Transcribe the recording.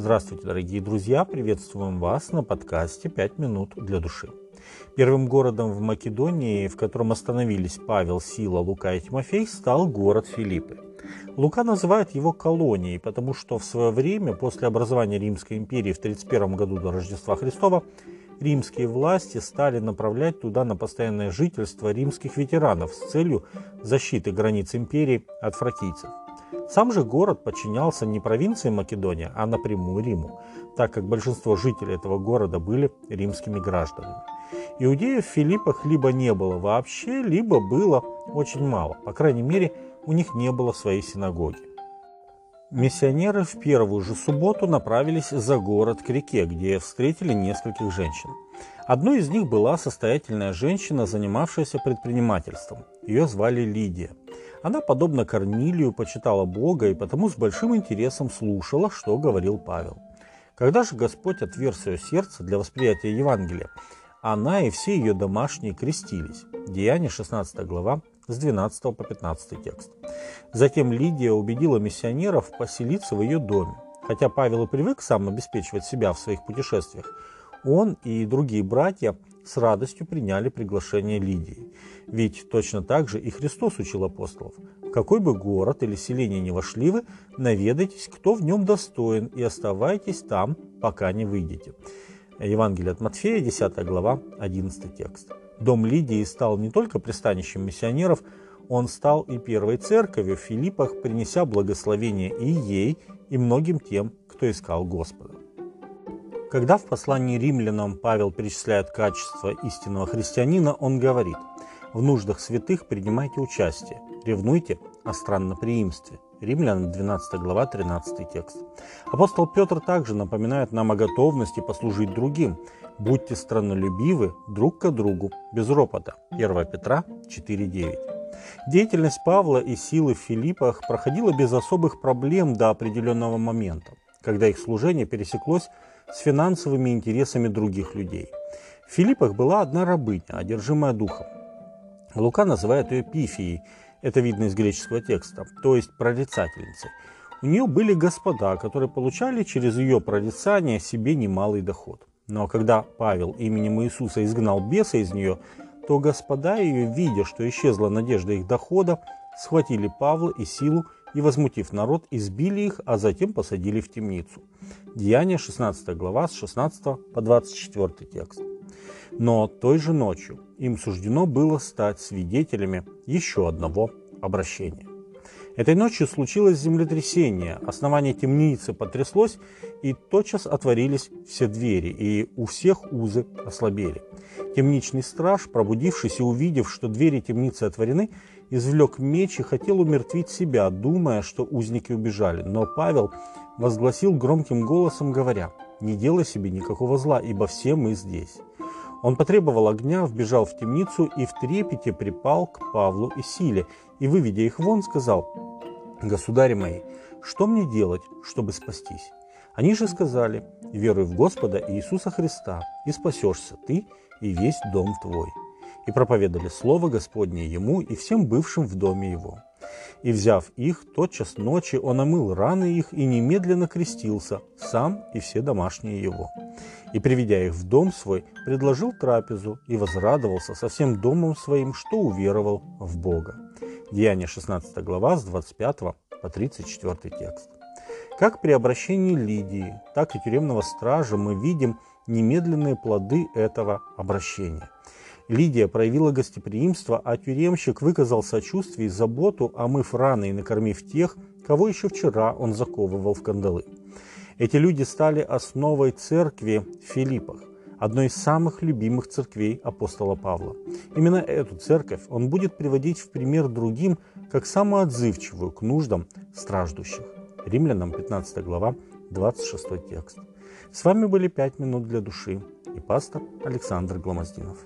Здравствуйте, дорогие друзья! Приветствуем вас на подкасте «Пять минут для души». Первым городом в Македонии, в котором остановились Павел, Сила, Лука и Тимофей, стал город Филиппы. Лука называет его колонией, потому что в свое время, после образования Римской империи в 31 году до Рождества Христова, римские власти стали направлять туда на постоянное жительство римских ветеранов с целью защиты границ империи от фракийцев. Сам же город подчинялся не провинции Македония, а напрямую Риму, так как большинство жителей этого города были римскими гражданами. Иудеев в Филиппах либо не было вообще, либо было очень мало. По крайней мере, у них не было своей синагоги. Миссионеры в первую же субботу направились за город к реке, где встретили нескольких женщин. Одной из них была состоятельная женщина, занимавшаяся предпринимательством. Ее звали Лидия. Она, подобно Корнилию, почитала Бога и потому с большим интересом слушала, что говорил Павел. Когда же Господь отверз ее сердце для восприятия Евангелия, она и все ее домашние крестились. Деяние 16 глава с 12 по 15 текст. Затем Лидия убедила миссионеров поселиться в ее доме. Хотя Павел и привык сам обеспечивать себя в своих путешествиях, он и другие братья с радостью приняли приглашение Лидии. Ведь точно так же и Христос учил апостолов. В какой бы город или селение ни вошли вы, наведайтесь, кто в нем достоин, и оставайтесь там, пока не выйдете. Евангелие от Матфея, 10 глава, 11 текст. Дом Лидии стал не только пристанищем миссионеров, он стал и первой церковью в Филиппах, принеся благословение и ей, и многим тем, кто искал Господа. Когда в послании римлянам Павел перечисляет качества истинного христианина, он говорит «В нуждах святых принимайте участие, ревнуйте о странноприимстве». Римлянам 12 глава 13 текст. Апостол Петр также напоминает нам о готовности послужить другим. Будьте страннолюбивы друг к другу, без ропота. 1 Петра 4.9. Деятельность Павла и силы в Филиппах проходила без особых проблем до определенного момента, когда их служение пересеклось с финансовыми интересами других людей. В Филиппах была одна рабыня, одержимая духом. Лука называет ее Пифией, это видно из греческого текста, то есть прорицательницей. У нее были господа, которые получали через ее прорицание себе немалый доход. Но когда Павел именем Иисуса изгнал беса из нее, то господа ее, видя, что исчезла надежда их дохода, схватили Павла и Силу и, возмутив народ, избили их, а затем посадили в темницу. Деяние 16 глава с 16 по 24 текст. Но той же ночью им суждено было стать свидетелями еще одного обращения. Этой ночью случилось землетрясение, основание темницы потряслось, и тотчас отворились все двери, и у всех узы ослабели. Темничный страж, пробудившись и увидев, что двери темницы отворены, извлек меч и хотел умертвить себя, думая, что узники убежали. Но Павел возгласил громким голосом, говоря, «Не делай себе никакого зла, ибо все мы здесь». Он потребовал огня, вбежал в темницу и в трепете припал к Павлу и Силе, и, выведя их вон, сказал, «Государи мои, что мне делать, чтобы спастись?» Они же сказали, «Веруй в Господа Иисуса Христа, и спасешься ты и весь дом твой» и проповедали Слово Господне ему и всем бывшим в доме его. И, взяв их, тотчас ночи он омыл раны их и немедленно крестился, сам и все домашние его. И, приведя их в дом свой, предложил трапезу и возрадовался со всем домом своим, что уверовал в Бога. Деяние 16 глава с 25 по 34 текст. Как при обращении Лидии, так и тюремного стража мы видим немедленные плоды этого обращения – Лидия проявила гостеприимство, а тюремщик выказал сочувствие и заботу, омыв раны и накормив тех, кого еще вчера он заковывал в кандалы. Эти люди стали основой церкви в Филиппах, одной из самых любимых церквей апостола Павла. Именно эту церковь он будет приводить в пример другим, как самую отзывчивую к нуждам страждущих. Римлянам 15 глава, 26 текст. С вами были «Пять минут для души» и пастор Александр Гломоздинов.